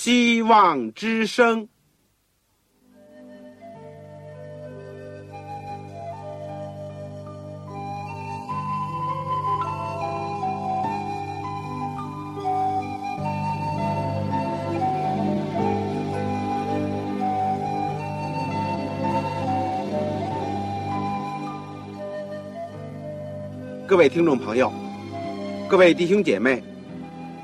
希望之声。各位听众朋友，各位弟兄姐妹，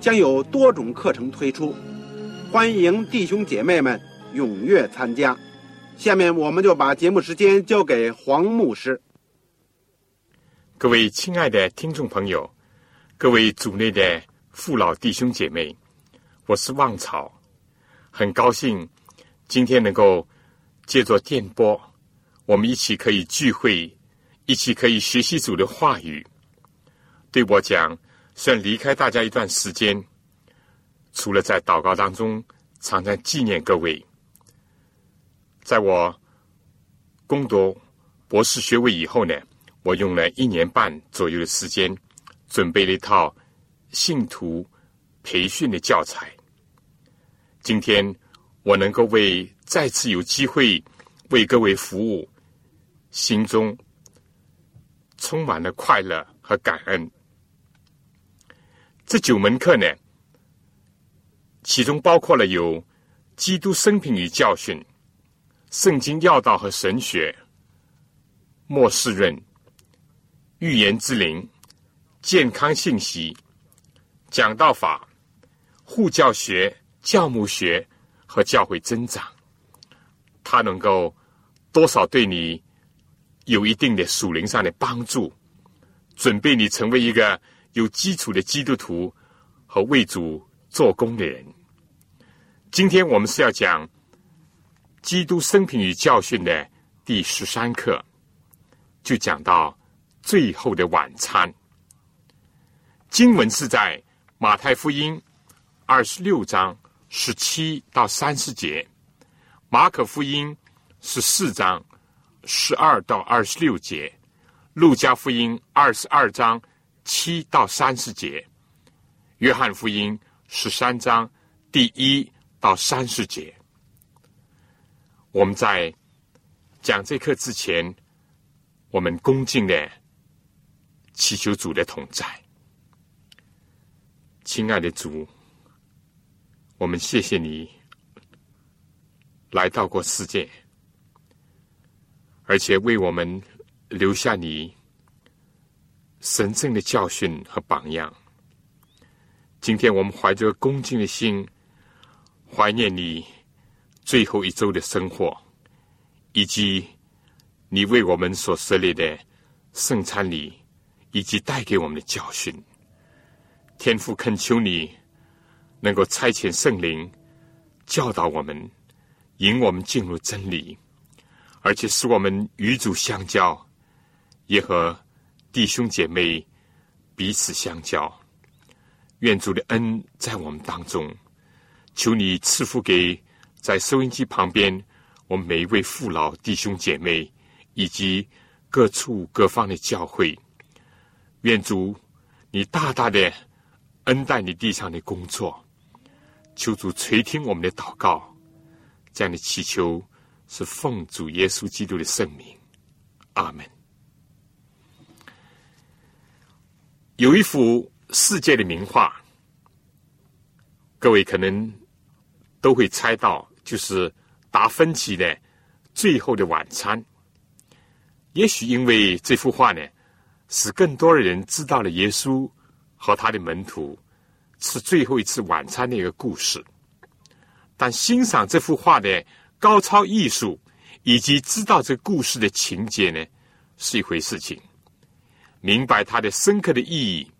将有多种课程推出，欢迎弟兄姐妹们踊跃参加。下面我们就把节目时间交给黄牧师。各位亲爱的听众朋友，各位组内的父老弟兄姐妹，我是旺草，很高兴今天能够借着电波，我们一起可以聚会。一起可以学习主的话语。对我讲，虽然离开大家一段时间，除了在祷告当中常常纪念各位，在我攻读博士学位以后呢，我用了一年半左右的时间，准备了一套信徒培训的教材。今天我能够为再次有机会为各位服务，心中。充满了快乐和感恩。这九门课呢，其中包括了有基督生平与教训、圣经要道和神学、末世论、预言之灵、健康信息、讲道法、护教学、教牧学和教会增长。它能够多少对你？有一定的属灵上的帮助，准备你成为一个有基础的基督徒和为主做工的人。今天我们是要讲《基督生平与教训》的第十三课，就讲到最后的晚餐。经文是在马太福音二十六章十七到三十节，马可福音十四章。十二到二十六节，《路加福音》二十二章七到三十节，《约翰福音》十三章第一到三十节。我们在讲这课之前，我们恭敬的祈求主的同在。亲爱的主，我们谢谢你来到过世界。而且为我们留下你神圣的教训和榜样。今天我们怀着恭敬的心，怀念你最后一周的生活，以及你为我们所设立的圣餐礼，以及带给我们的教训。天父恳求你能够差遣圣灵教导我们，引我们进入真理。而且使我们与主相交，也和弟兄姐妹彼此相交。愿主的恩在我们当中，求你赐福给在收音机旁边我们每一位父老弟兄姐妹，以及各处各方的教会。愿主你大大的恩待你地上的工作，求主垂听我们的祷告，这样的祈求。是奉主耶稣基督的圣名，阿门。有一幅世界的名画，各位可能都会猜到，就是达芬奇的《最后的晚餐》。也许因为这幅画呢，使更多的人知道了耶稣和他的门徒吃最后一次晚餐的一个故事。但欣赏这幅画的。高超艺术以及知道这故事的情节呢，是一回事情；明白它的深刻的意义，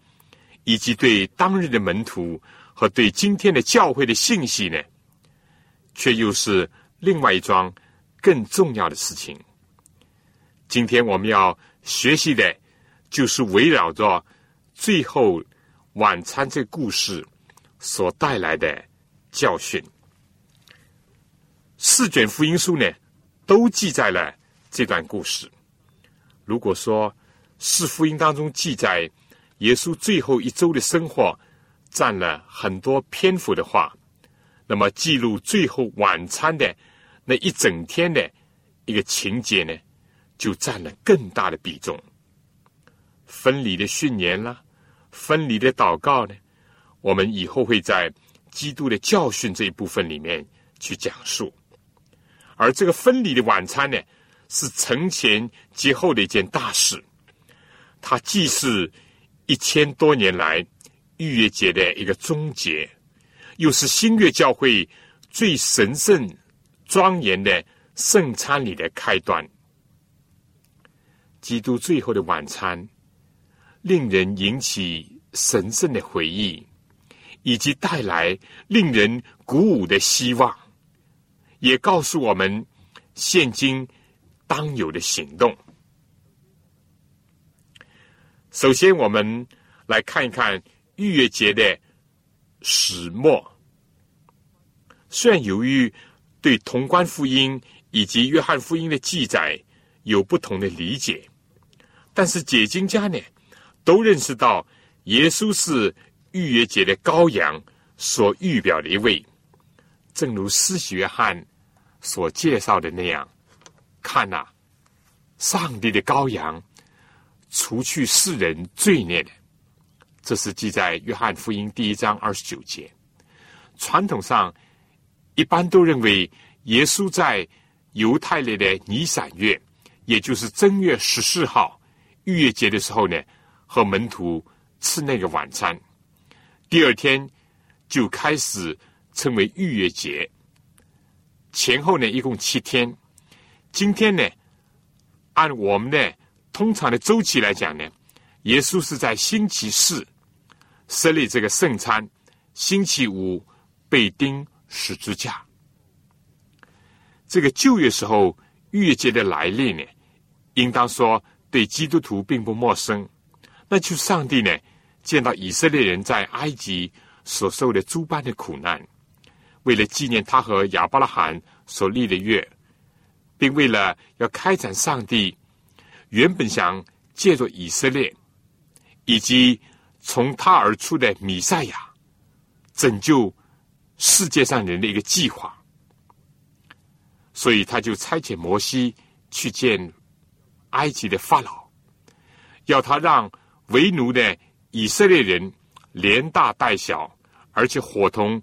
以及对当日的门徒和对今天的教会的信息呢，却又是另外一桩更重要的事情。今天我们要学习的，就是围绕着最后晚餐这故事所带来的教训。四卷福音书呢，都记载了这段故事。如果说四福音当中记载耶稣最后一周的生活占了很多篇幅的话，那么记录最后晚餐的那一整天的一个情节呢，就占了更大的比重。分离的训言啦，分离的祷告呢，我们以后会在基督的教训这一部分里面去讲述。而这个分离的晚餐呢，是承前接后的一件大事。它既是一千多年来逾越节的一个终结，又是新月教会最神圣庄严的圣餐礼的开端。基督最后的晚餐，令人引起神圣的回忆，以及带来令人鼓舞的希望。也告诉我们现今当有的行动。首先，我们来看一看逾越节的始末。虽然由于对同关福音以及约翰福音的记载有不同的理解，但是解经家呢都认识到耶稣是逾越节的羔羊所预表的一位。正如施洗约翰。所介绍的那样，看呐，上帝的羔羊，除去世人罪孽的，这是记在约翰福音第一章二十九节。传统上一般都认为，耶稣在犹太里的尼散月，也就是正月十四号逾越节的时候呢，和门徒吃那个晚餐，第二天就开始称为逾越节。前后呢，一共七天。今天呢，按我们的通常的周期来讲呢，耶稣是在星期四设立这个圣餐，星期五被钉十字架。这个旧约时候逾越节的来历呢，应当说对基督徒并不陌生。那就上帝呢，见到以色列人在埃及所受的诸般的苦难。为了纪念他和亚伯拉罕所立的约，并为了要开展上帝原本想借助以色列以及从他而出的弥赛亚拯救世界上人的一个计划，所以他就差遣摩西去见埃及的法老，要他让为奴的以色列人连大带小，而且伙同。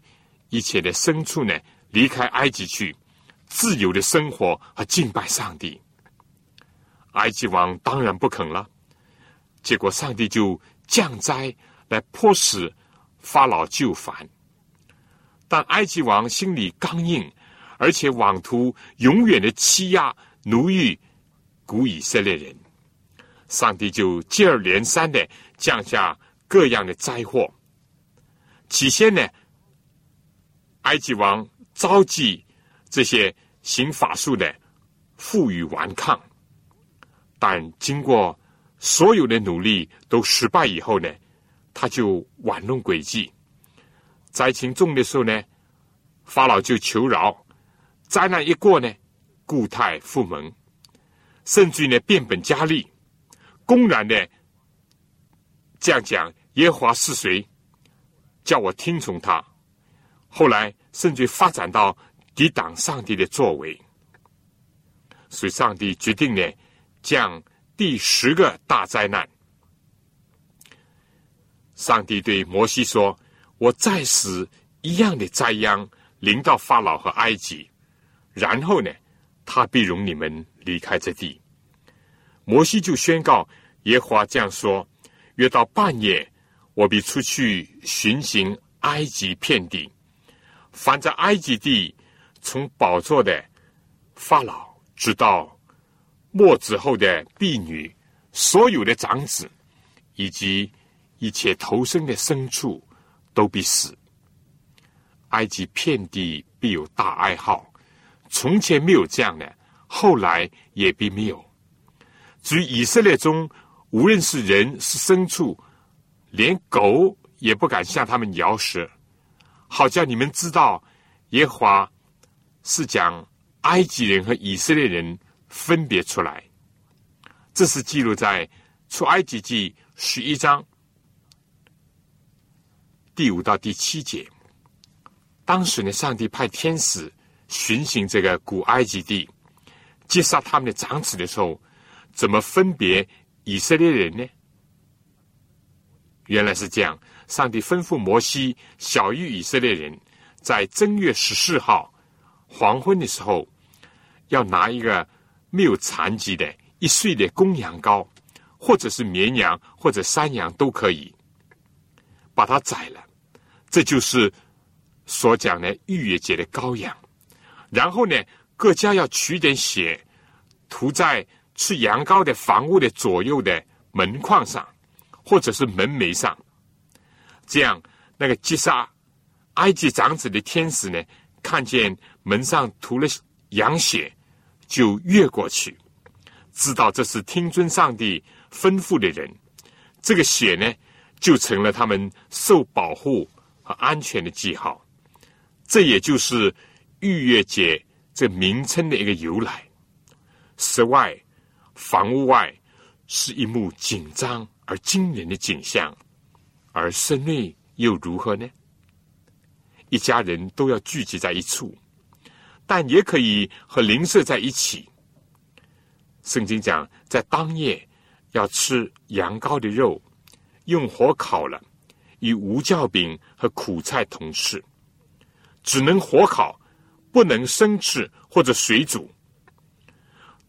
一切的牲畜呢，离开埃及去，自由的生活和敬拜上帝。埃及王当然不肯了，结果上帝就降灾来迫使法老就范。但埃及王心里刚硬，而且妄图永远的欺压奴役古以色列人，上帝就接二连三的降下各样的灾祸。起先呢。埃及王召集这些行法术的负隅顽抗，但经过所有的努力都失败以后呢，他就玩弄诡计。灾情重的时候呢，法老就求饶；灾难一过呢，固态复萌，甚至呢变本加厉，公然的这样讲：耶和华是谁？叫我听从他。后来甚至发展到抵挡上帝的作为，所以上帝决定呢，降第十个大灾难。上帝对摩西说：“我再使一样的灾殃临到法老和埃及，然后呢，他必容你们离开这地。”摩西就宣告耶和华这样说：“约到半夜，我必出去巡行埃及遍地。”凡在埃及地从宝座的法老，直到末子后的婢女，所有的长子，以及一切投生的牲畜，都必死。埃及遍地必有大哀号。从前没有这样的，后来也必没有。至于以色列中，无论是人是牲畜，连狗也不敢向他们摇舌，好叫你们知道，耶华是讲埃及人和以色列人分别出来。这是记录在出埃及记十一章第五到第七节。当时呢，上帝派天使巡行这个古埃及地，击杀他们的长子的时候，怎么分别以色列人呢？原来是这样：上帝吩咐摩西小谕以色列人，在正月十四号黄昏的时候，要拿一个没有残疾的。一岁的公羊羔，或者是绵羊，或者山羊都可以，把它宰了，这就是所讲的逾越节的羔羊。然后呢，各家要取点血，涂在吃羊羔的房屋的左右的门框上，或者是门楣上。这样，那个击杀埃及长子的天使呢，看见门上涂了羊血，就越过去。知道这是听尊上帝吩咐的人，这个血呢，就成了他们受保护和安全的记号。这也就是逾越节这名称的一个由来。室外房屋外是一幕紧张而惊人的景象，而室内又如何呢？一家人都要聚集在一处，但也可以和邻舍在一起。圣经讲，在当夜要吃羊羔的肉，用火烤了，与无酵饼和苦菜同吃，只能火烤，不能生吃或者水煮。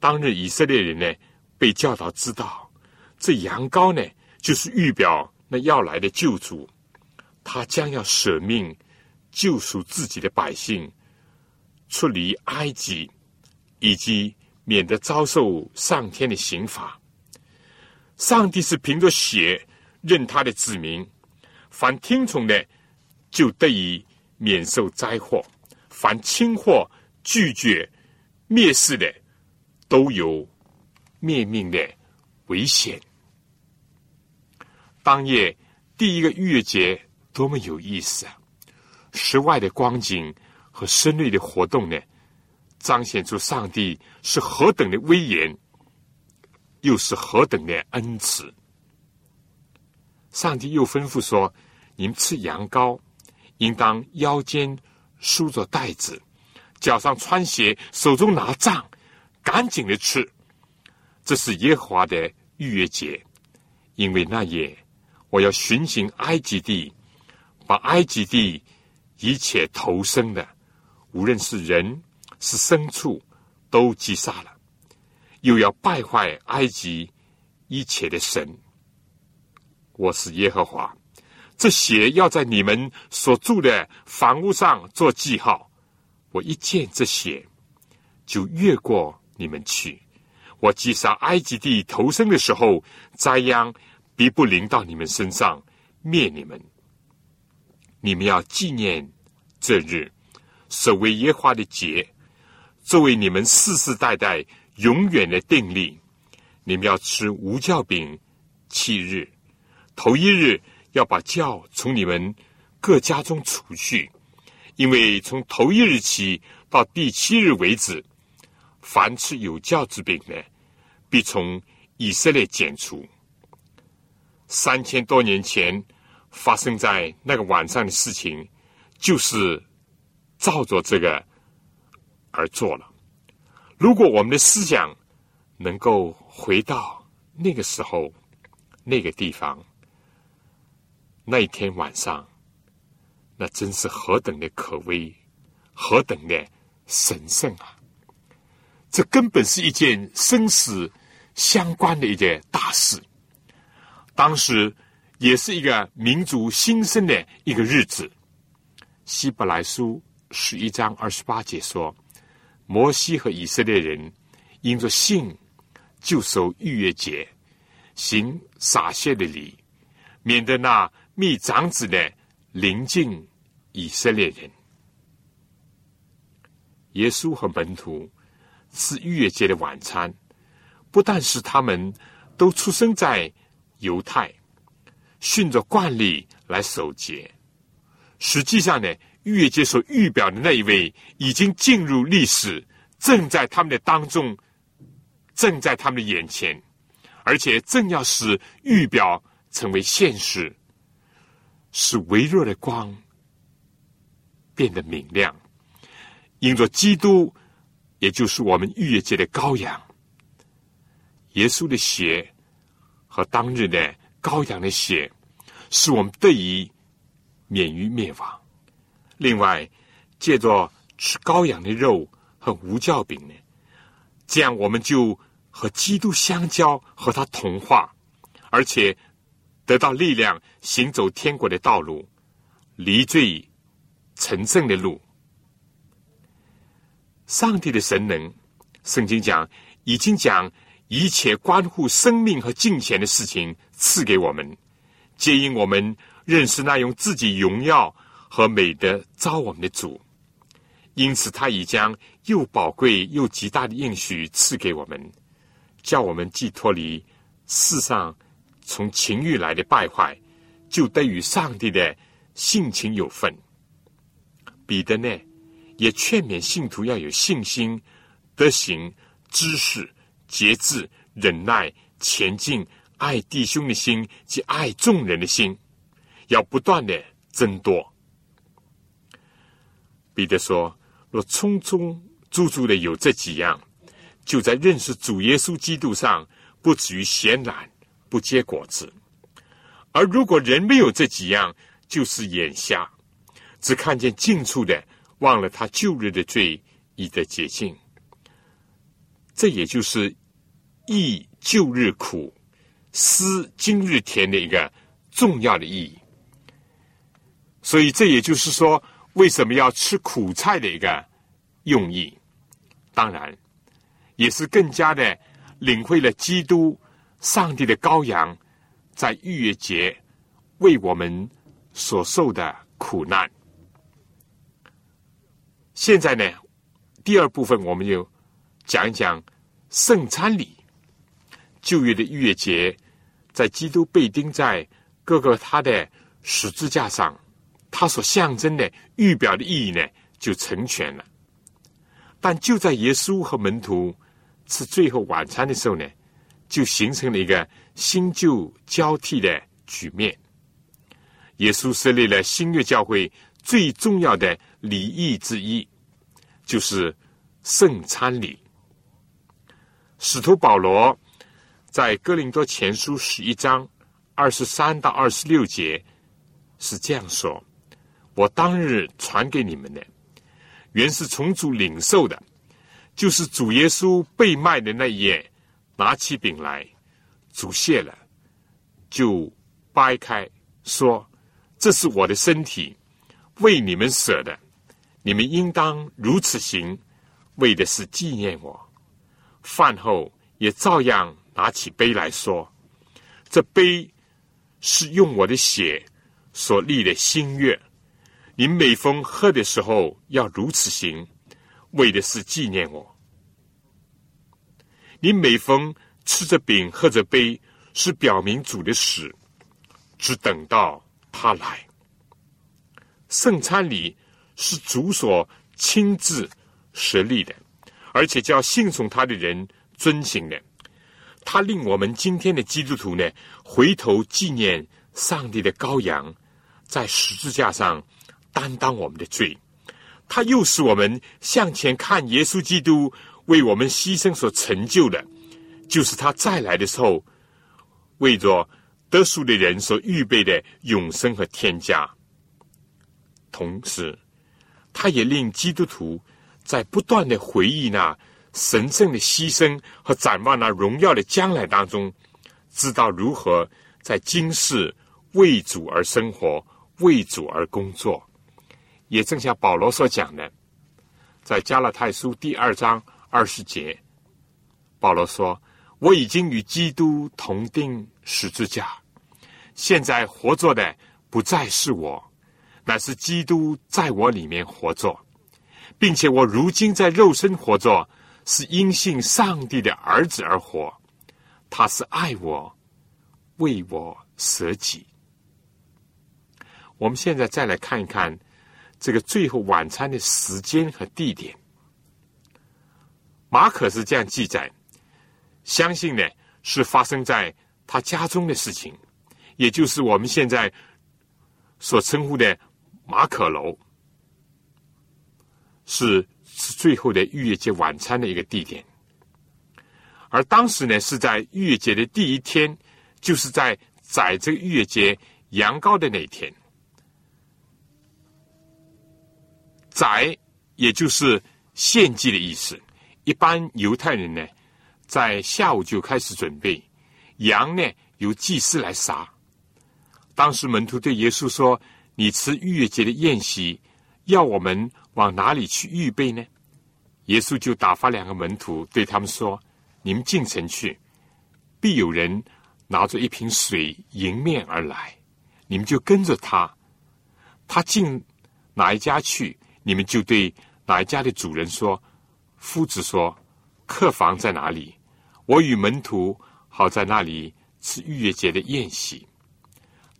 当日以色列人呢，被教导知道，这羊羔呢，就是预表那要来的救主，他将要舍命救赎自己的百姓，出离埃及，以及。免得遭受上天的刑罚。上帝是凭着血认他的子民，凡听从的就得以免受灾祸；凡轻或拒绝、蔑视的，都有灭命的危险。当夜第一个逾越节多么有意思啊！室外的光景和室内的活动呢？彰显出上帝是何等的威严，又是何等的恩慈。上帝又吩咐说：“你们吃羊羔，应当腰间束着带子，脚上穿鞋，手中拿杖，赶紧的吃。这是耶和华的逾越节，因为那夜我要巡行埃及地，把埃及地一切投生的，无论是人。”是牲畜都击杀了，又要败坏埃及一切的神。我是耶和华，这血要在你们所住的房屋上做记号。我一见这血，就越过你们去。我击杀埃及地投生的时候，灾殃必不临到你们身上，灭你们。你们要纪念这日，守为耶和华的节。作为你们世世代代永远的定力，你们要吃无酵饼七日，头一日要把酵从你们各家中除去，因为从头一日起到第七日为止，凡吃有酵之饼的，必从以色列剪除。三千多年前发生在那个晚上的事情，就是照着这个。而做了。如果我们的思想能够回到那个时候、那个地方、那一天晚上，那真是何等的可畏，何等的神圣啊！这根本是一件生死相关的一件大事。当时也是一个民族新生的一个日子。希伯来书十一章二十八节说。摩西和以色列人因着信，就守逾越节，行洒血的礼，免得那密长子的临近以色列人。耶稣和门徒吃逾越节的晚餐，不但是他们都出生在犹太，顺着惯例来守节，实际上呢，逾越节所预表的那一位已经进入历史，正在他们的当中，正在他们的眼前，而且正要使预表成为现实，使微弱的光变得明亮。因着基督，也就是我们逾越节的羔羊，耶稣的血和当日的羔羊的血，使我们得以免于灭亡。另外，借着吃羔羊的肉和无酵饼呢，这样我们就和基督相交，和他同化，而且得到力量，行走天国的道路，离罪成圣的路。上帝的神能，圣经讲已经将一切关乎生命和金钱的事情赐给我们，皆因我们认识那用自己荣耀和美德招我们的主，因此他已将又宝贵又极大的应许赐给我们，叫我们既脱离世上从情欲来的败坏，就得与上帝的性情有份。彼得呢？也劝勉信徒要有信心、德行、知识、节制、忍耐、前进、爱弟兄的心及爱众人的心，要不断的增多。彼得说：“若匆匆足足的有这几样，就在认识主耶稣基督上，不至于闲懒不结果子；而如果人没有这几样，就是眼瞎，只看见近处的。”忘了他旧日的罪，已得洁净。这也就是忆旧日苦，思今日甜的一个重要的意义。所以，这也就是说，为什么要吃苦菜的一个用意。当然，也是更加的领会了基督上帝的羔羊在逾越节为我们所受的苦难。现在呢，第二部分我们就讲一讲圣餐礼。旧约的逾越节，在基督被钉在各个他的十字架上，他所象征的预表的意义呢，就成全了。但就在耶稣和门徒吃最后晚餐的时候呢，就形成了一个新旧交替的局面。耶稣设立了新约教会最重要的。礼仪之一，就是圣餐礼。使徒保罗在哥林多前书十一章二十三到二十六节是这样说：“我当日传给你们的，原是从主领受的，就是主耶稣被卖的那一夜，拿起饼来，主谢了，就掰开，说：这是我的身体，为你们舍的。”你们应当如此行，为的是纪念我。饭后也照样拿起杯来说：“这杯是用我的血所立的新约。你每逢喝的时候要如此行，为的是纪念我。你每逢吃着饼喝着杯，是表明主的死，只等到他来。圣餐里。”是主所亲自设立的，而且叫信从他的人遵行的。他令我们今天的基督徒呢，回头纪念上帝的羔羊在十字架上担当我们的罪。他又使我们向前看耶稣基督为我们牺牲所成就的，就是他再来的时候为着得赎的人所预备的永生和天家。同时。他也令基督徒在不断的回忆那神圣的牺牲和展望那荣耀的将来当中，知道如何在今世为主而生活，为主而工作。也正像保罗所讲的，在加拉太书第二章二十节，保罗说：“我已经与基督同定十字架，现在活着的不再是我。”乃是基督在我里面活着，并且我如今在肉身活着，是因信上帝的儿子而活。他是爱我，为我舍己。我们现在再来看一看这个最后晚餐的时间和地点。马可是这样记载，相信呢是发生在他家中的事情，也就是我们现在所称呼的马可楼，是是最后的逾越节晚餐的一个地点。而当时呢，是在逾越节的第一天，就是在宰这个逾越节羊羔的那一天。宰，也就是献祭的意思。一般犹太人呢，在下午就开始准备羊呢，由祭司来杀。当时门徒对耶稣说：“你吃逾越节的宴席，要我们往哪里去预备呢？”耶稣就打发两个门徒对他们说。你们进城去，必有人拿着一瓶水迎面而来，你们就跟着他。他进哪一家去，你们就对哪一家的主人说：“夫子说，客房在哪里？我与门徒好在那里吃逾越节的宴席。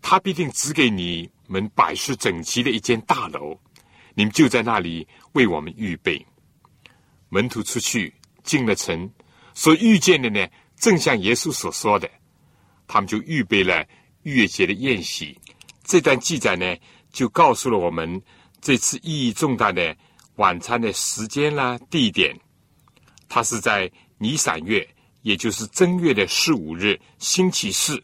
他必定指给你们摆设整齐的一间大楼，你们就在那里为我们预备。”门徒出去进了城。所遇见的呢，正像耶稣所说的，他们就预备了逾越节的宴席。这段记载呢，就告诉了我们这次意义重大的晚餐的时间啦、地点。它是在尼散月，也就是正月的十五日星期四，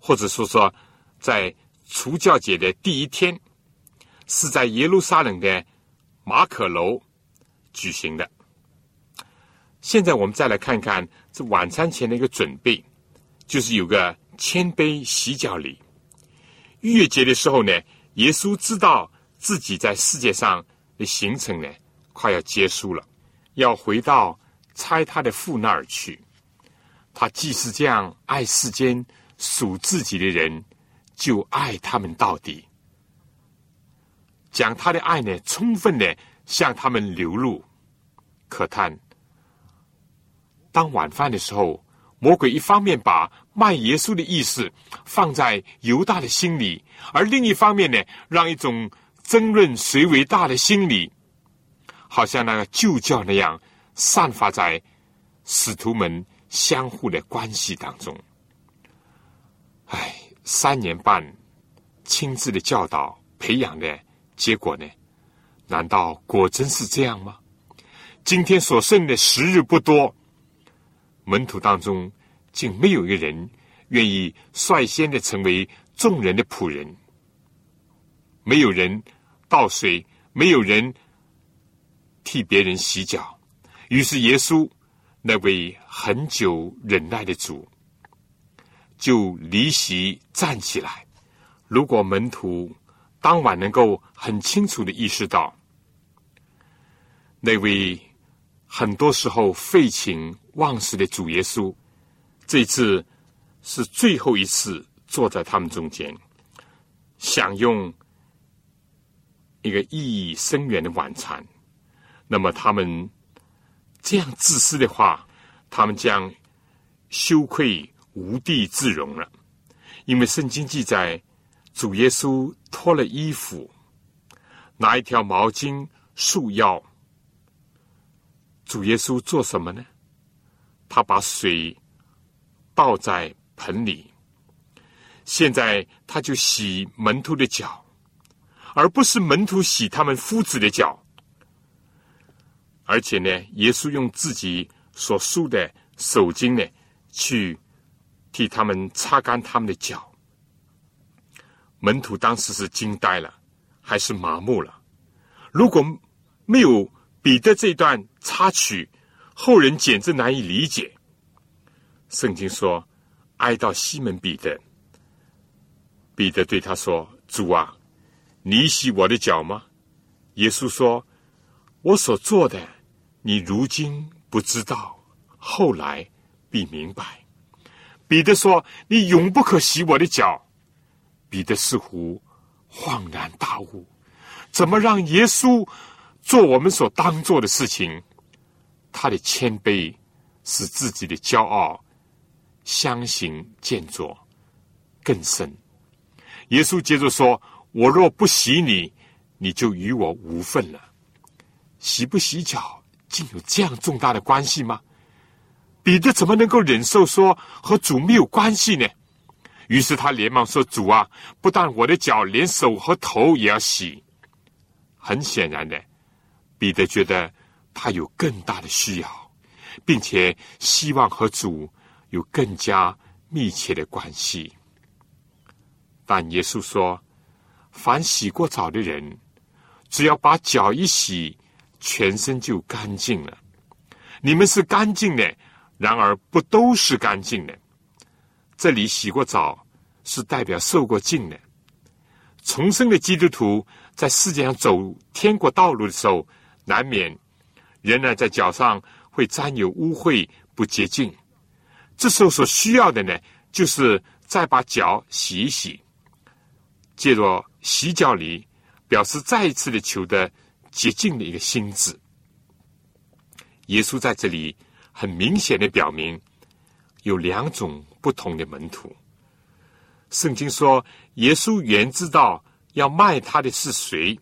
或者说说在除教节的第一天，是在耶路撒冷的马可楼举行的。现在我们再来看看这晚餐前的一个准备，就是有个谦杯洗脚礼。逾越节的时候呢，耶稣知道自己在世界上的行程呢快要结束了，要回到差他的父那儿去。他既是这样爱世间属自己的人，就爱他们到底，将他的爱呢充分的向他们流露。可叹。当晚饭的时候，魔鬼一方面把卖耶稣的意思放在犹大的心里，而另一方面呢，让一种争论谁为大的心理，好像那个旧教那样散发在使徒们相互的关系当中。唉，三年半亲自的教导培养的结果呢？难道果真是这样吗？今天所剩的时日不多。门徒当中，竟没有一个人愿意率先的成为众人的仆人。没有人倒水，没有人替别人洗脚。于是耶稣那位很久忍耐的主，就离席站起来。如果门徒当晚能够很清楚的意识到，那位很多时候废寝。忘食的主耶稣，这次是最后一次坐在他们中间，享用一个意义深远的晚餐。那么他们这样自私的话，他们将羞愧无地自容了。因为圣经记载，主耶稣脱了衣服，拿一条毛巾束腰。主耶稣做什么呢？他把水倒在盆里，现在他就洗门徒的脚，而不是门徒洗他们夫子的脚。而且呢，耶稣用自己所梳的手巾呢，去替他们擦干他们的脚。门徒当时是惊呆了，还是麻木了？如果没有彼得这段插曲。后人简直难以理解。圣经说：“哀悼西门彼得。”彼得对他说：“主啊，你洗我的脚吗？”耶稣说：“我所做的，你如今不知道，后来必明白。”彼得说：“你永不可洗我的脚。”彼得似乎恍然大悟：怎么让耶稣做我们所当做的事情。他的谦卑使自己的骄傲相形见绌更深。耶稣接着说：“我若不洗你，你就与我无份了。洗不洗脚，竟有这样重大的关系吗？”彼得怎么能够忍受说和主没有关系呢？于是他连忙说：“主啊，不但我的脚，连手和头也要洗。”很显然的，彼得觉得他有更大的需要，并且希望和主有更加密切的关系。但耶稣说：“凡洗过澡的人，只要把脚一洗，全身就干净了。你们是干净的。”然而，不都是干净的。这里洗过澡是代表受过浸的。重生的基督徒在世界上走天国道路的时候，难免仍然在脚上会沾有污秽、不洁净。这时候所需要的呢，就是再把脚洗一洗，借着洗脚礼，表示再一次的求得洁净的一个心智。耶稣在这里。很明显的表明，有两种不同的门徒。圣经说，耶稣原知道要卖他的是谁，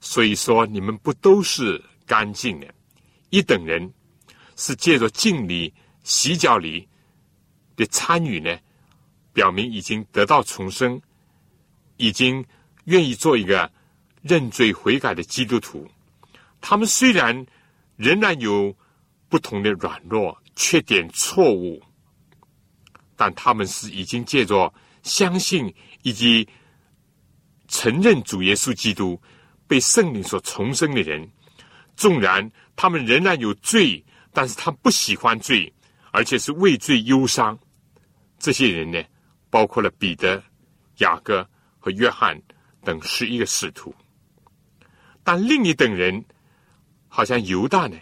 所以说你们不都是干净的。一等人是借着敬礼、洗脚礼的参与呢，表明已经得到重生，已经愿意做一个认罪悔改的基督徒。他们虽然仍然有。不同的软弱、缺点、错误，但他们是已经借着相信以及承认主耶稣基督被圣灵所重生的人。纵然他们仍然有罪，但是他不喜欢罪，而且是畏罪忧伤。这些人呢，包括了彼得、雅各和约翰等十一个使徒。但另一等人，好像犹大呢？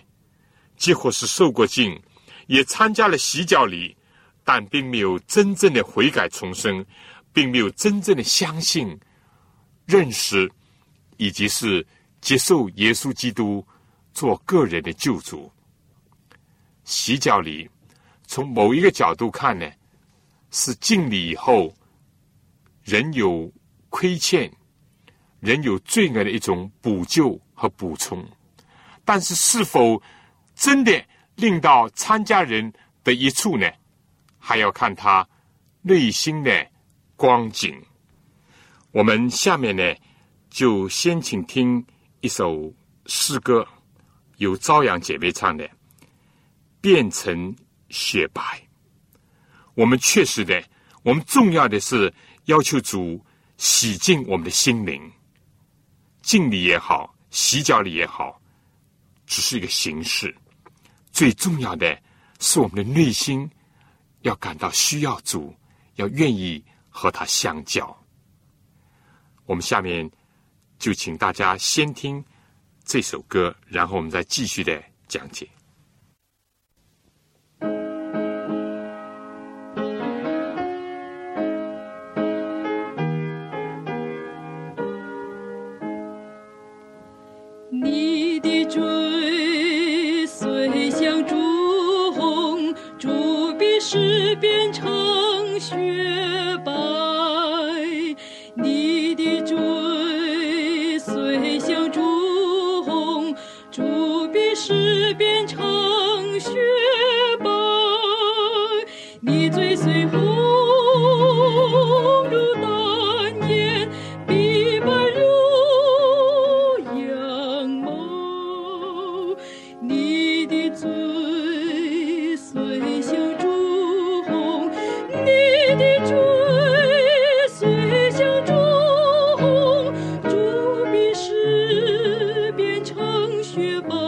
几乎是受过敬，也参加了洗脚礼，但并没有真正的悔改重生，并没有真正的相信、认识，以及是接受耶稣基督做个人的救主。洗脚礼从某一个角度看呢，是敬礼以后人有亏欠、人有罪恶的一种补救和补充，但是是否？真的令到参加人的一处呢，还要看他内心的光景。我们下面呢，就先请听一首诗歌，由朝阳姐妹唱的《变成雪白》。我们确实的，我们重要的是要求主洗净我们的心灵，敬礼也好，洗脚礼也好，只是一个形式。最重要的是，我们的内心要感到需要主，要愿意和他相交。我们下面就请大家先听这首歌，然后我们再继续的讲解。去吧。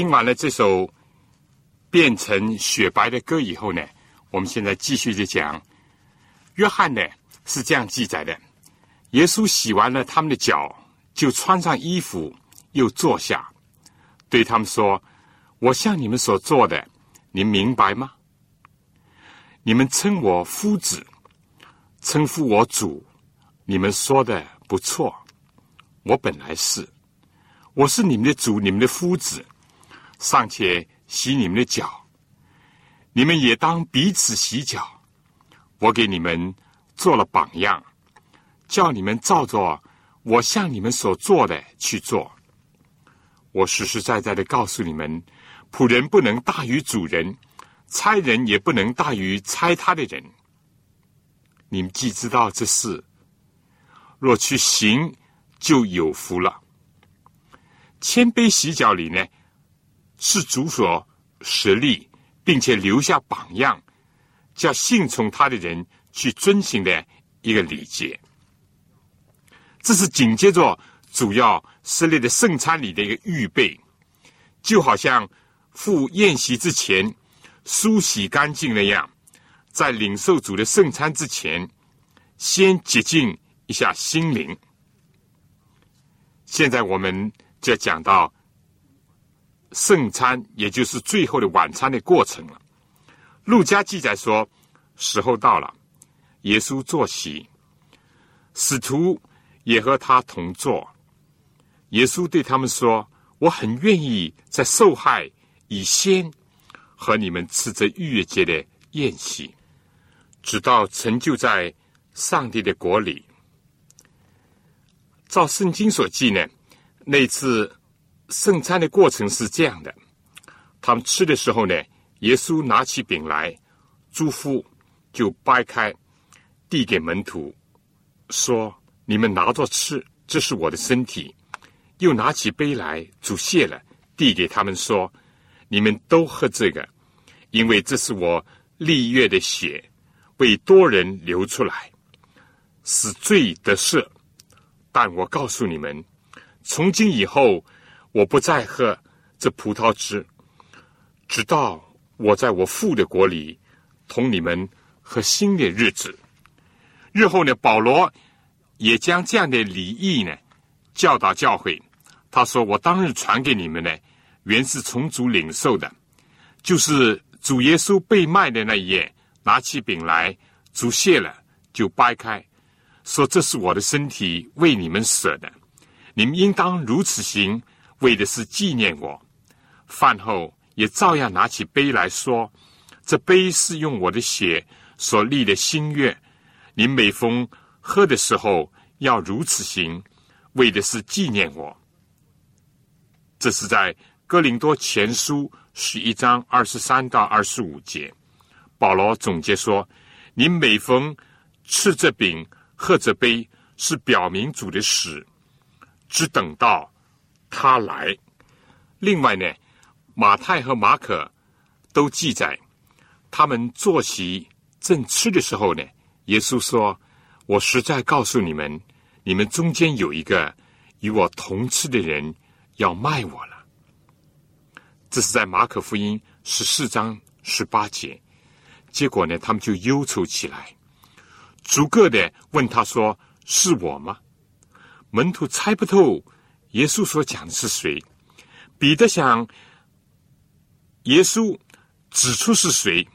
听完了这首变成雪白的歌以后呢，我们现在继续的讲。约翰呢是这样记载的：耶稣洗完了他们的脚，就穿上衣服，又坐下，对他们说：“我向你们所做的，您明白吗？你们称我夫子，称呼我主，你们说的不错。我本来是，我是你们的主，你们的夫子。”尚且洗你们的脚，你们也当彼此洗脚。我给你们做了榜样，叫你们照着我向你们所做的去做。我实实在在的告诉你们：仆人不能大于主人，差人也不能大于差他的人。你们既知道这事，若去行，就有福了。谦卑洗脚里呢？是主所实力，并且留下榜样，叫信从他的人去遵行的一个礼节。这是紧接着主要设立的圣餐礼的一个预备，就好像赴宴席之前梳洗干净那样，在领受主的圣餐之前，先洁净一下心灵。现在我们就讲到。圣餐，也就是最后的晚餐的过程了。路加记载说，时候到了，耶稣坐席，使徒也和他同坐。耶稣对他们说：“我很愿意在受害以先和你们吃这逾越节的宴席，直到成就在上帝的国里。”照圣经所记呢，那次。圣餐的过程是这样的：他们吃的时候呢，耶稣拿起饼来，祝福，就掰开，递给门徒，说：“你们拿着吃，这是我的身体。”又拿起杯来，煮谢了，递给他们说：“你们都喝这个，因为这是我立月的血，为多人流出来，使罪得赦。但我告诉你们，从今以后。”我不再喝这葡萄汁，直到我在我父的国里同你们喝新的日子。日后呢，保罗也将这样的礼仪呢教导教会。他说：“我当日传给你们呢，原是从主领受的，就是主耶稣被卖的那一夜，拿起饼来，主谢了，就掰开，说这是我的身体，为你们舍的，你们应当如此行。”为的是纪念我，饭后也照样拿起杯来说：“这杯是用我的血所立的心愿。你每逢喝的时候，要如此行，为的是纪念我。”这是在哥林多前书十一章二十三到二十五节，保罗总结说：“你每逢吃这饼、喝这杯，是表明主的死，只等到。”他来。另外呢，马太和马可都记载，他们坐席正吃的时候呢，耶稣说：“我实在告诉你们，你们中间有一个与我同吃的人要卖我了。”这是在马可福音十四章十八节。结果呢，他们就忧愁起来，逐个的问他说：“是我吗？”门徒猜不透。耶稣所讲的是谁？彼得想，耶稣指出是谁，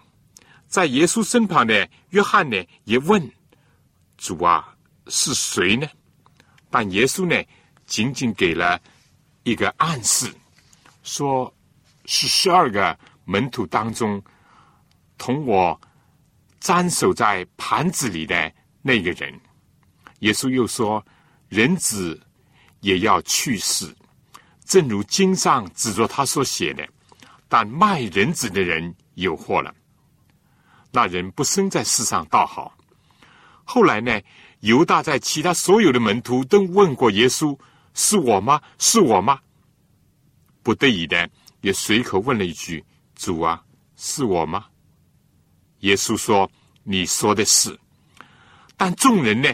在耶稣身旁的约翰呢，也问主啊是谁呢？但耶稣呢，仅仅给了一个暗示，说是十二个门徒当中，同我沾守在盘子里的那个人。耶稣又说，人子。也要去世，正如经上指着他所写的。但卖人子的人有祸了。那人不生在世上倒好。后来呢，犹大在其他所有的门徒都问过耶稣：“是我吗？是我吗？”不得已的也随口问了一句：“主啊，是我吗？”耶稣说：“你说的是。”但众人呢，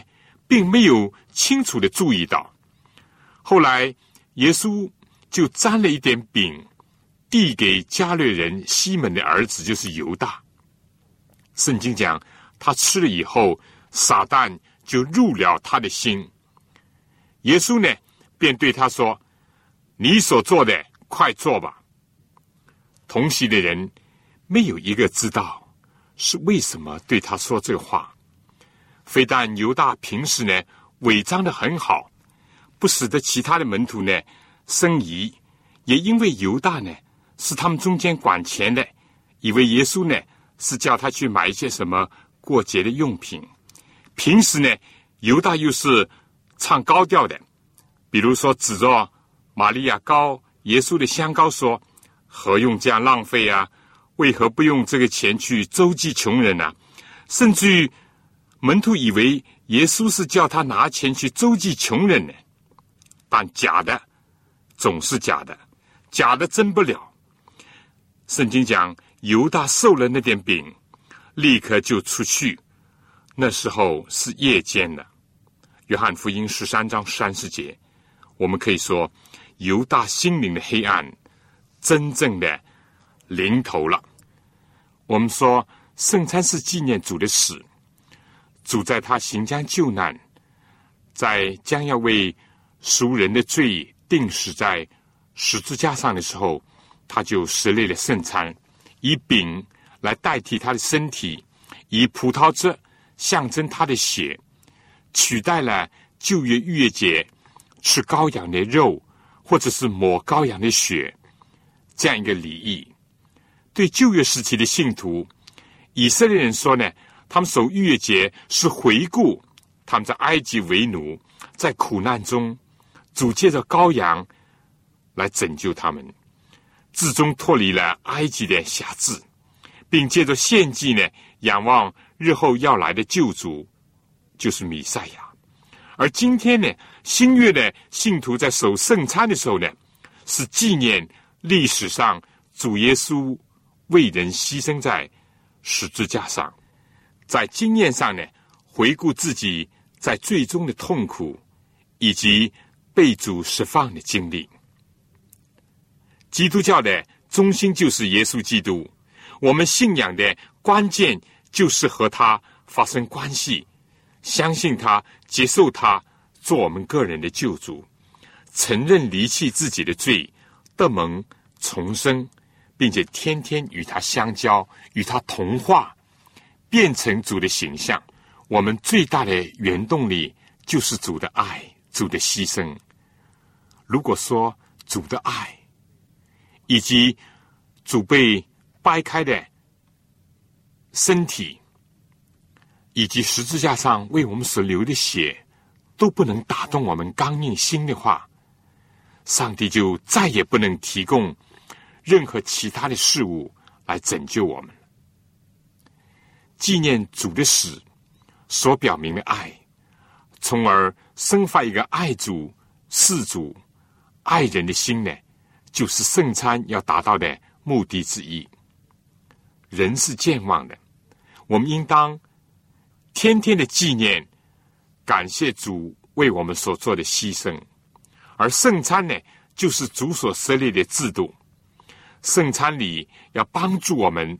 并没有清楚的注意到。后来，耶稣就沾了一点饼，递给加略人西门的儿子就是犹大。圣经讲，他吃了以后，撒旦就入了他的心。耶稣呢，便对他说：“你所做的，快做吧。”同席的人没有一个知道是为什么对他说这话。非但犹大平时呢伪装的很好，不使得其他的门徒呢生疑，也因为犹大呢是他们中间管钱的，以为耶稣呢是叫他去买一些什么过节的用品。平时呢，犹大又是唱高调的，比如说指着玛利亚膏耶稣的香膏说。何用这样浪费啊？为何不用这个钱去周济穷人呢？甚至于门徒以为耶稣是叫他拿钱去周济穷人呢。但假的总是假的，假的真不了。圣经讲犹大受了那点饼，立刻就出去。那时候是夜间了。约翰福音十三章三十节，我们可以说犹大心灵的黑暗。真正的临头了。我们说圣餐是纪念主的死，主在他行将救难，在将要为赎人的罪定死在十字架上的时候，他就设立了圣餐，以饼来代替他的身体，以葡萄汁象征他的血，取代了旧约逾越节吃羔羊的肉，或者是抹羔羊的血。这样一个礼仪，对旧约时期的信徒，以色列人说呢，他们守逾越节是回顾他们在埃及为奴，在苦难中，主借着羔羊来拯救他们，至终脱离了埃及的辖制，并借着献祭呢，仰望日后要来的救主，就是弥赛亚。而今天呢，新约的信徒在守圣餐的时候呢，是纪念。历史上，主耶稣为人牺牲在十字架上，在经验上呢，回顾自己在最终的痛苦，以及被主释放的经历。基督教的中心就是耶稣基督，我们信仰的关键就是和他发生关系，相信他，接受他做我们个人的救主，承认离弃自己的罪。得蒙重生，并且天天与他相交，与他同化，变成主的形象。我们最大的原动力就是主的爱，主的牺牲。如果说主的爱，以及主被掰开的身体，以及十字架上为我们所流的血，都不能打动我们刚硬心的话，上帝就再也不能提供任何其他的事物来拯救我们。纪念主的死所表明的爱，从而生发一个爱主、事主、爱人的心呢，就是圣餐要达到的目的之一。人是健忘的，我们应当天天的纪念、感谢主为我们所做的牺牲。而圣餐呢，就是主所设立的制度。圣餐里要帮助我们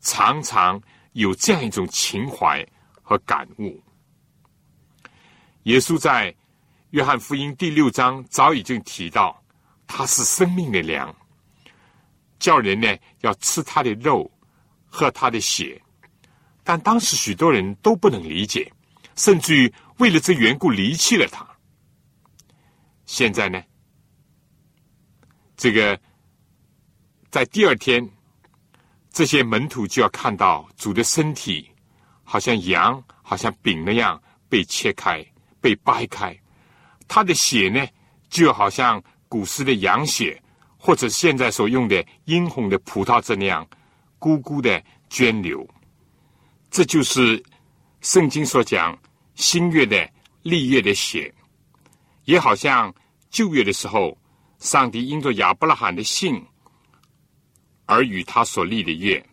常常有这样一种情怀和感悟。耶稣在约翰福音第六章早已经提到，他是生命的粮，叫人呢要吃他的肉，喝他的血。但当时许多人都不能理解，甚至于为了这缘故离弃了他。现在呢，这个在第二天，这些门徒就要看到主的身体，好像羊、好像饼那样被切开、被掰开，他的血呢，就好像古时的羊血，或者现在所用的殷红的葡萄汁那样，咕咕的涓流。这就是圣经所讲新月的立月的血，也好像。旧月的时候，上帝因着亚伯拉罕的信而与他所立的约。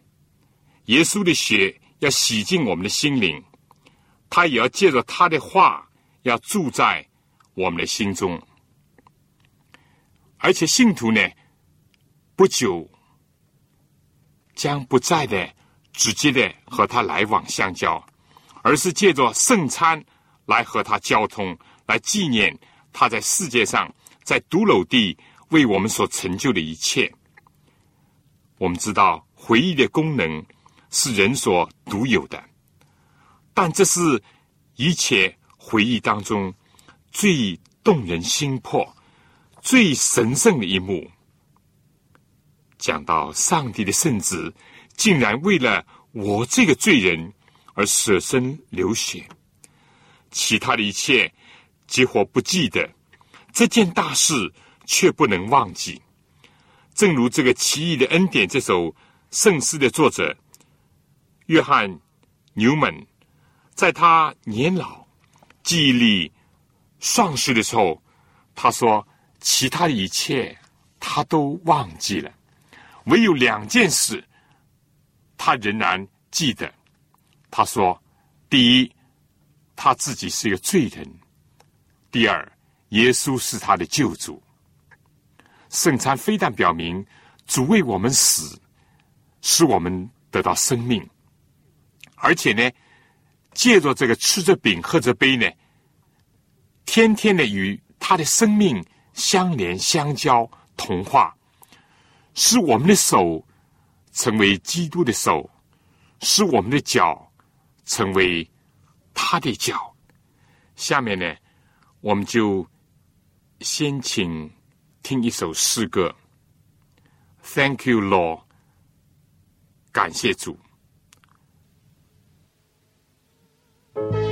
耶稣的血要洗净我们的心灵，他也要借着他的话要住在我们的心中。而且信徒呢，不久将不再的直接的和他来往相交，而是借着圣餐来和他交通，来纪念他在世界上在独楼地为我们所成就的一切。我们知道回忆的功能是人所独有的，但这是一切回忆当中最动人心魄、最神圣的一幕。讲到上帝的圣子，竟然为了我这个罪人而舍身流血，其他的一切几乎不记得，这件大事却不能忘记。正如这个奇异的恩典这首圣诗的作者约翰纽门，在他年老、记忆力丧失的时候，他说：“其他的一切他都忘记了。”唯有两件事，他仍然记得。他说：“第一，他自己是一个罪人；第二，耶稣是他的救主。圣餐非但表明主为我们死，使我们得到生命，而且呢，借着这个吃着饼喝着杯呢，天天的与他的生命相连相交同化。”使我们的手成为基督的手，使我们的脚成为他的脚。下面呢，我们就先请听一首诗歌。Thank you, Lord，感谢主。Thank you.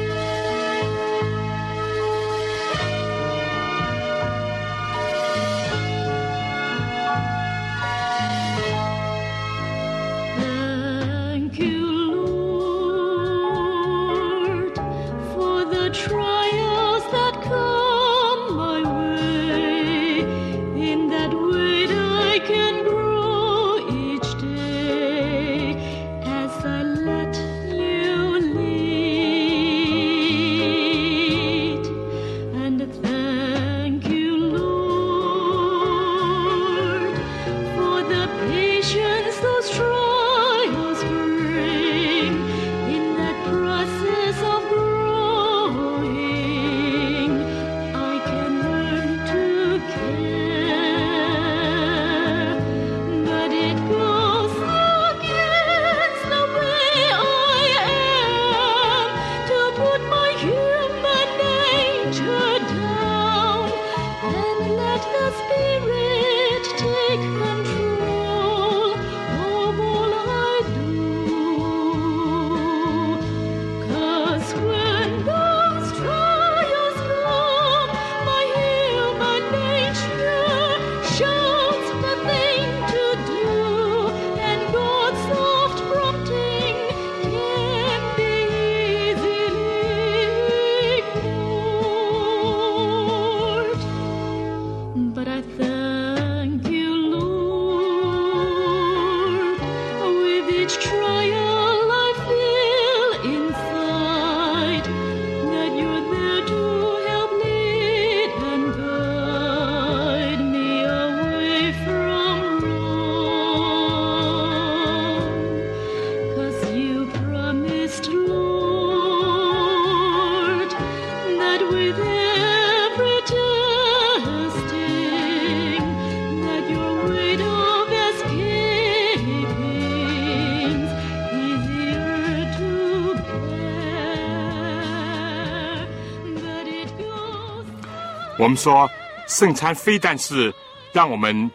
我们说，圣餐非但是让我们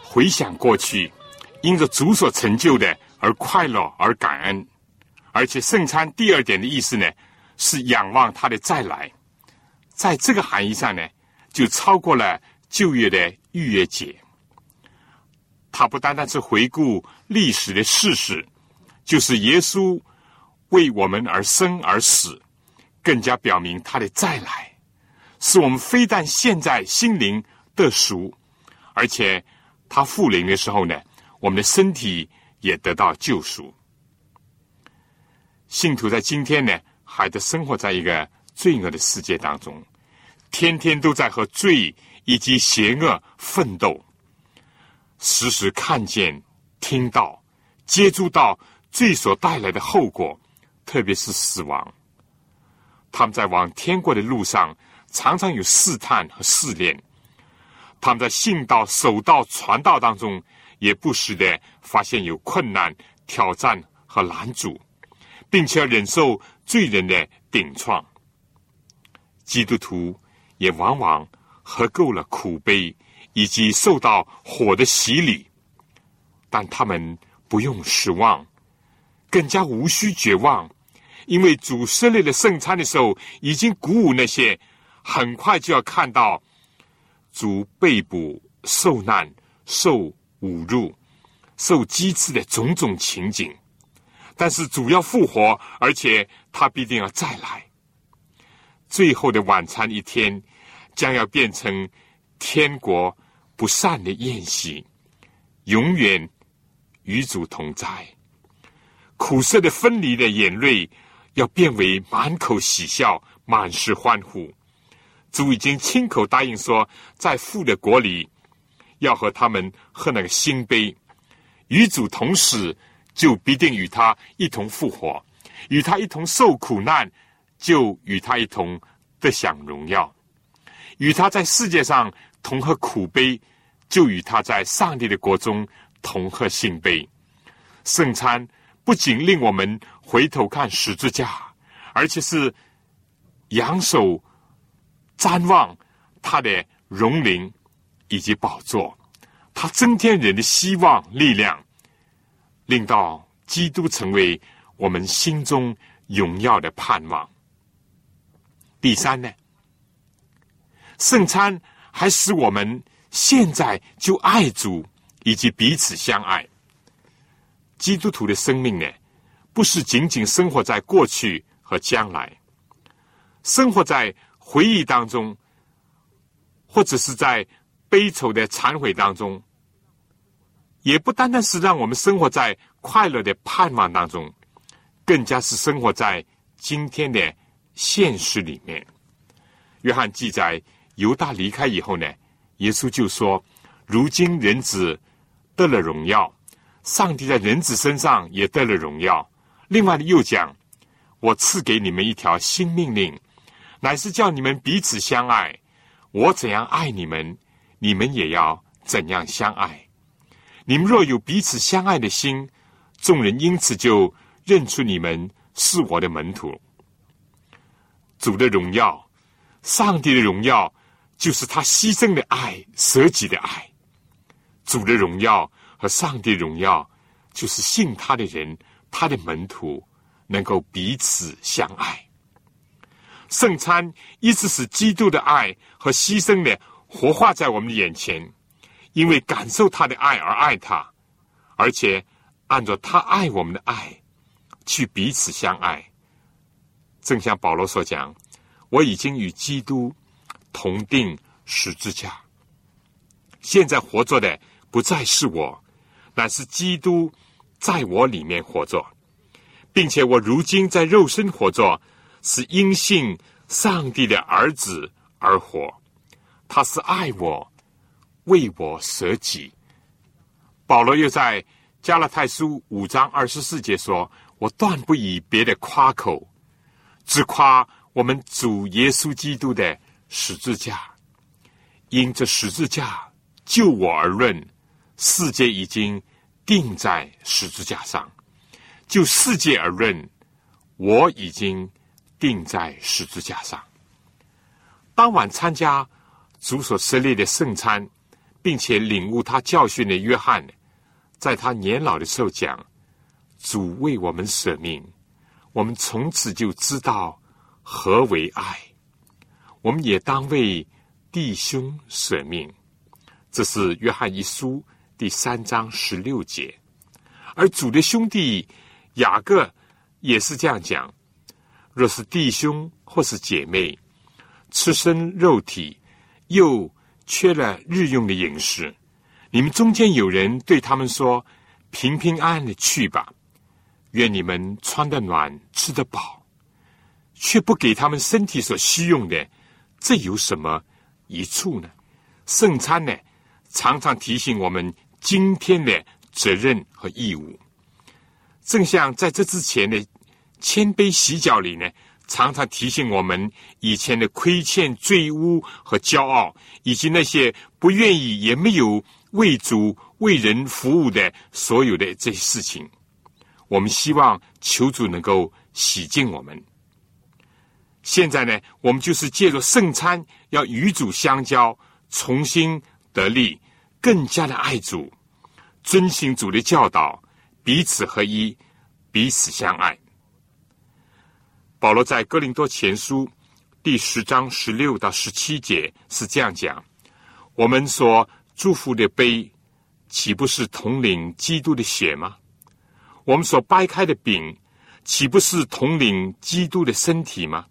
回想过去，因着主所成就的而快乐而感恩，而且圣餐第二点的意思呢，是仰望他的再来。在这个含义上呢，就超过了旧约的逾越节。它不单单是回顾历史的事实，就是耶稣为我们而生而死，更加表明他的再来。使我们非但现在心灵得赎，而且他复临的时候呢，我们的身体也得到救赎。信徒在今天呢，还得生活在一个罪恶的世界当中，天天都在和罪以及邪恶奋斗，时时看见、听到、接触到罪所带来的后果，特别是死亡。他们在往天国的路上，常常有试探和试炼。他们在信道、守道、传道当中，也不时的发现有困难、挑战和拦阻，并且忍受罪人的顶撞。基督徒也往往喝够了苦悲，以及受到火的洗礼，但他们不用失望，更加无需绝望，因为主设立了圣餐的时候，已经鼓舞那些很快就要看到。主被捕、受难、受侮辱、受讥刺的种种情景，但是主要复活，而且他必定要再来。最后的晚餐一天，将要变成天国不散的宴席，永远与主同在。苦涩的分离的眼泪，要变为满口喜笑，满是欢呼。主已经亲口答应说，在父的国里，要和他们喝那个新杯，与主同死，就必定与他一同复活；与他一同受苦难，就与他一同得享荣耀；与他在世界上同喝苦杯，就与他在上帝的国中同喝新杯。圣餐不仅令我们回头看十字架，而且是扬手。瞻望他的荣灵以及宝座，他增添人的希望力量，令到基督成为我们心中荣耀的盼望。第三呢，圣餐还使我们现在就爱主以及彼此相爱。基督徒的生命呢，不是仅仅生活在过去和将来，生活在。回忆当中，或者是在悲愁的忏悔当中，也不单单是让我们生活在快乐的盼望当中，更加是生活在今天的现实里面。约翰记载，犹大离开以后呢，耶稣就说：“如今人子得了荣耀，上帝在人子身上也得了荣耀。”另外呢，又讲：“我赐给你们一条新命令。”乃是叫你们彼此相爱，我怎样爱你们，你们也要怎样相爱。你们若有彼此相爱的心，众人因此就认出你们是我的门徒。主的荣耀，上帝的荣耀，就是他牺牲的爱、舍己的爱。主的荣耀和上帝荣耀，就是信他的人，他的门徒能够彼此相爱。圣餐一直使基督的爱和牺牲呢活化在我们的眼前，因为感受他的爱而爱他，而且按照他爱我们的爱去彼此相爱。正像保罗所讲：“我已经与基督同定十字架，现在活着的不再是我，乃是基督在我里面活着，并且我如今在肉身活着。”是因信上帝的儿子而活，他是爱我，为我舍己。保罗又在加拉太书五章二十四节说：“我断不以别的夸口，只夸我们主耶稣基督的十字架。因这十字架就我而论，世界已经定在十字架上；就世界而论，我已经。”钉在十字架上。当晚参加主所设立的圣餐，并且领悟他教训的约翰，在他年老的时候讲：“主为我们舍命，我们从此就知道何为爱。我们也当为弟兄舍命。”这是约翰一书第三章十六节。而主的兄弟雅各也是这样讲。若是弟兄或是姐妹，吃身肉体，又缺了日用的饮食，你们中间有人对他们说：“平平安安的去吧，愿你们穿得暖，吃得饱，却不给他们身体所需用的，这有什么一处呢？”圣餐呢，常常提醒我们今天的责任和义务。正像在这之前的谦卑洗脚里呢，常常提醒我们以前的亏欠、罪污和骄傲，以及那些不愿意也没有为主为人服务的所有的这些事情。我们希望求主能够洗净我们。现在呢，我们就是借着圣餐，要与主相交，重新得力，更加的爱主，遵行主的教导，彼此合一，彼此相爱。保罗在哥林多前书第十章十六到十七节是这样讲：我们所祝福的杯，岂不是统领基督的血吗？我们所掰开的饼，岂不是统领基督的身体吗？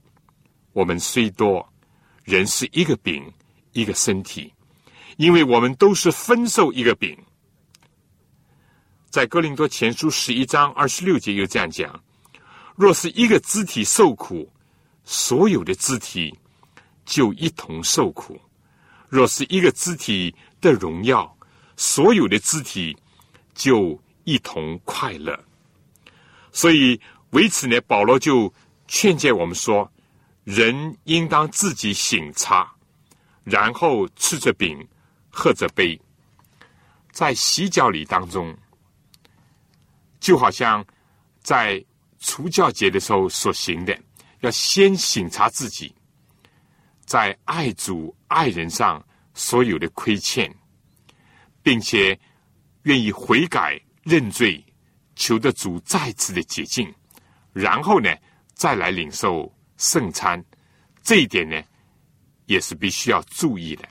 我们虽多，人是一个饼，一个身体，因为我们都是分受一个饼。在哥林多前书十一章二十六节又这样讲：若是一个肢体受苦，所有的肢体就一同受苦；若是一个肢体的荣耀，所有的肢体就一同快乐。所以为此呢，保罗就劝诫我们说。人应当自己醒察，然后吃着饼，喝着杯，在洗脚礼当中，就好像在除教节的时候所行的，要先醒察自己，在爱主爱人上所有的亏欠，并且愿意悔改认罪，求得主再次的洁净，然后呢，再来领受。圣餐这一点呢，也是必须要注意的。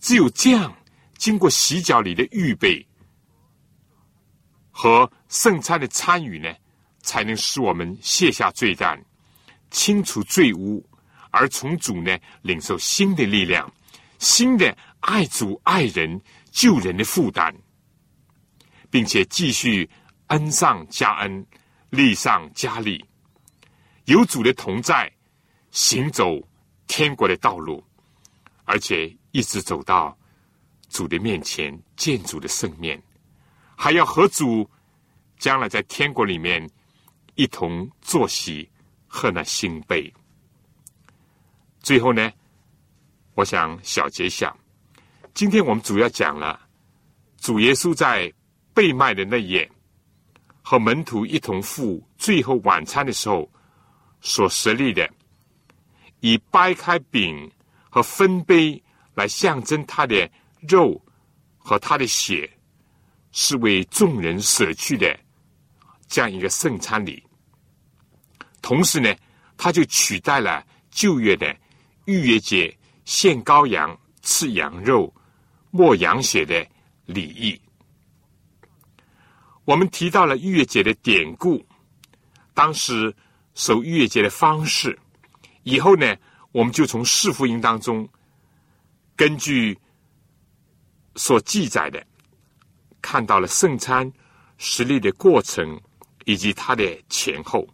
只有这样，经过洗脚礼的预备和圣餐的参与呢，才能使我们卸下罪担，清除罪污，而从主呢领受新的力量，新的爱主爱人救人的负担，并且继续恩上加恩，利上加利。有主的同在，行走天国的道路，而且一直走到主的面前见主的圣面，还要和主将来在天国里面一同坐席喝那新杯。最后呢，我想小结一下，今天我们主要讲了主耶稣在被卖的那夜，和门徒一同赴最后晚餐的时候。所设立的，以掰开饼和分杯来象征他的肉和他的血，是为众人舍去的这样一个圣餐礼。同时呢，他就取代了旧约的逾越节献羔羊、吃羊肉、抹羊血的礼仪。我们提到了逾越节的典故，当时。守逾越节的方式，以后呢，我们就从四福音当中，根据所记载的，看到了圣餐实力的过程以及它的前后。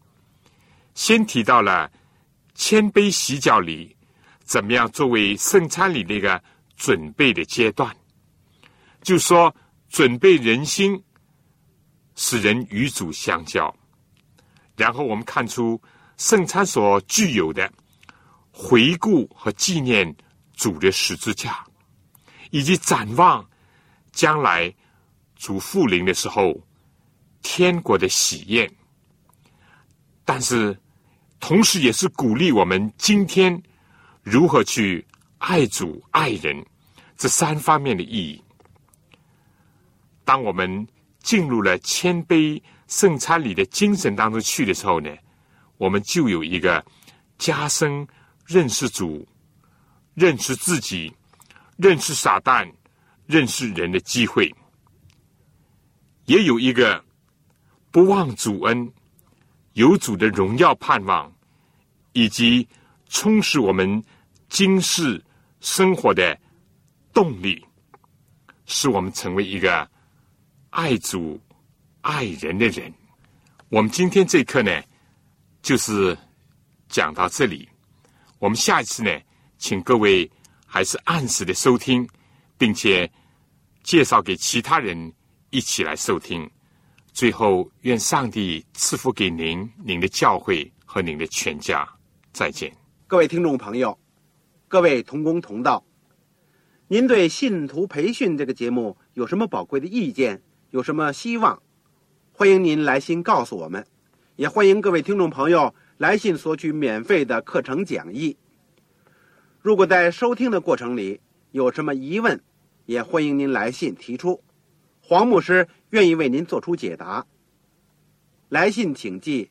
先提到了谦卑洗脚礼，怎么样作为圣餐礼的一个准备的阶段，就说准备人心，使人与主相交。然后我们看出圣餐所具有的回顾和纪念主的十字架，以及展望将来主复临的时候天国的喜宴。但是同时也是鼓励我们今天如何去爱主爱人这三方面的意义。当我们进入了谦卑。圣餐里的精神当中去的时候呢，我们就有一个加深认识主、认识自己、认识撒旦、认识人的机会，也有一个不忘主恩、有主的荣耀盼望，以及充实我们今世生活的动力，使我们成为一个爱主。爱人的人，我们今天这一课呢，就是讲到这里。我们下一次呢，请各位还是按时的收听，并且介绍给其他人一起来收听。最后，愿上帝赐福给您、您的教会和您的全家。再见，各位听众朋友，各位同工同道，您对信徒培训这个节目有什么宝贵的意见？有什么希望？欢迎您来信告诉我们，也欢迎各位听众朋友来信索取免费的课程讲义。如果在收听的过程里有什么疑问，也欢迎您来信提出，黄牧师愿意为您做出解答。来信请寄